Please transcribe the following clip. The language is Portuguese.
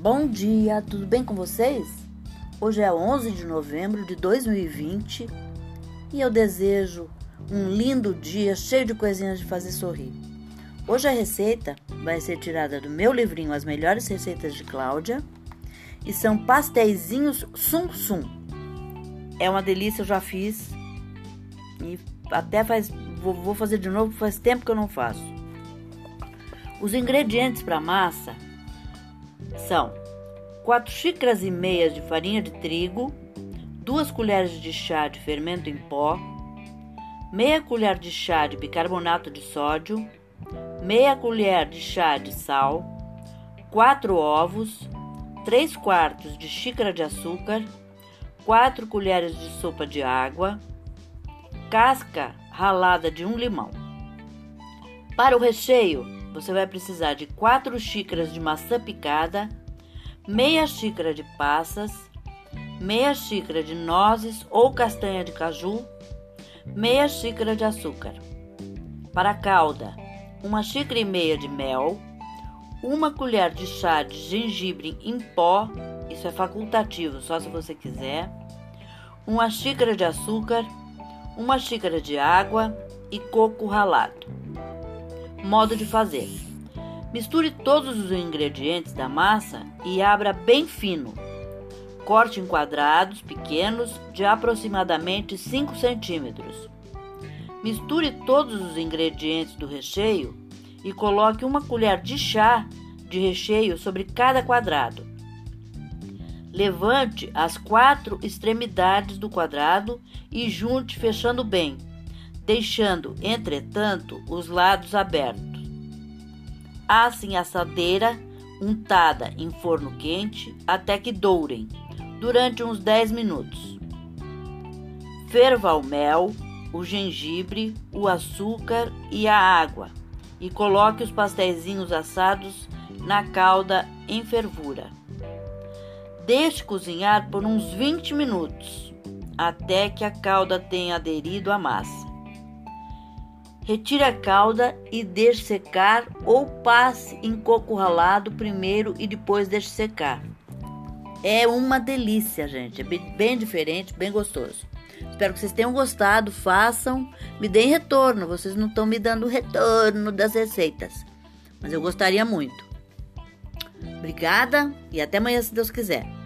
Bom dia, tudo bem com vocês? Hoje é 11 de novembro de 2020 e eu desejo um lindo dia cheio de coisinhas de fazer sorrir. Hoje a receita vai ser tirada do meu livrinho As Melhores Receitas de Cláudia e são pastéisinhos sum sum. É uma delícia, eu já fiz e até faz vou fazer de novo, faz tempo que eu não faço. Os ingredientes para massa são 4 xícaras e meias de farinha de trigo, 2 colheres de chá de fermento em pó, meia colher de chá de bicarbonato de sódio, meia colher de chá de sal, 4 ovos, 3 quartos de xícara de açúcar, 4 colheres de sopa de água, casca ralada de um limão. Para o recheio, você vai precisar de 4 xícaras de maçã picada, meia xícara de passas, meia xícara de nozes ou castanha de caju, meia xícara de açúcar. Para a calda, uma xícara e meia de mel, uma colher de chá de gengibre em pó, isso é facultativo, só se você quiser, uma xícara de açúcar, uma xícara de água e coco ralado. Modo de fazer: misture todos os ingredientes da massa e abra bem fino. Corte em quadrados pequenos de aproximadamente 5 centímetros. Misture todos os ingredientes do recheio e coloque uma colher de chá de recheio sobre cada quadrado. Levante as quatro extremidades do quadrado e junte fechando bem deixando, entretanto, os lados abertos. Assem a assadeira untada em forno quente até que dourem, durante uns 10 minutos. Ferva o mel, o gengibre, o açúcar e a água e coloque os pastéisinhos assados na calda em fervura. Deixe cozinhar por uns 20 minutos, até que a calda tenha aderido à massa. Retire a calda e deixe secar ou passe em coco ralado primeiro e depois deixe secar. É uma delícia, gente. É bem diferente, bem gostoso. Espero que vocês tenham gostado. Façam, me deem retorno. Vocês não estão me dando retorno das receitas, mas eu gostaria muito. Obrigada e até amanhã, se Deus quiser.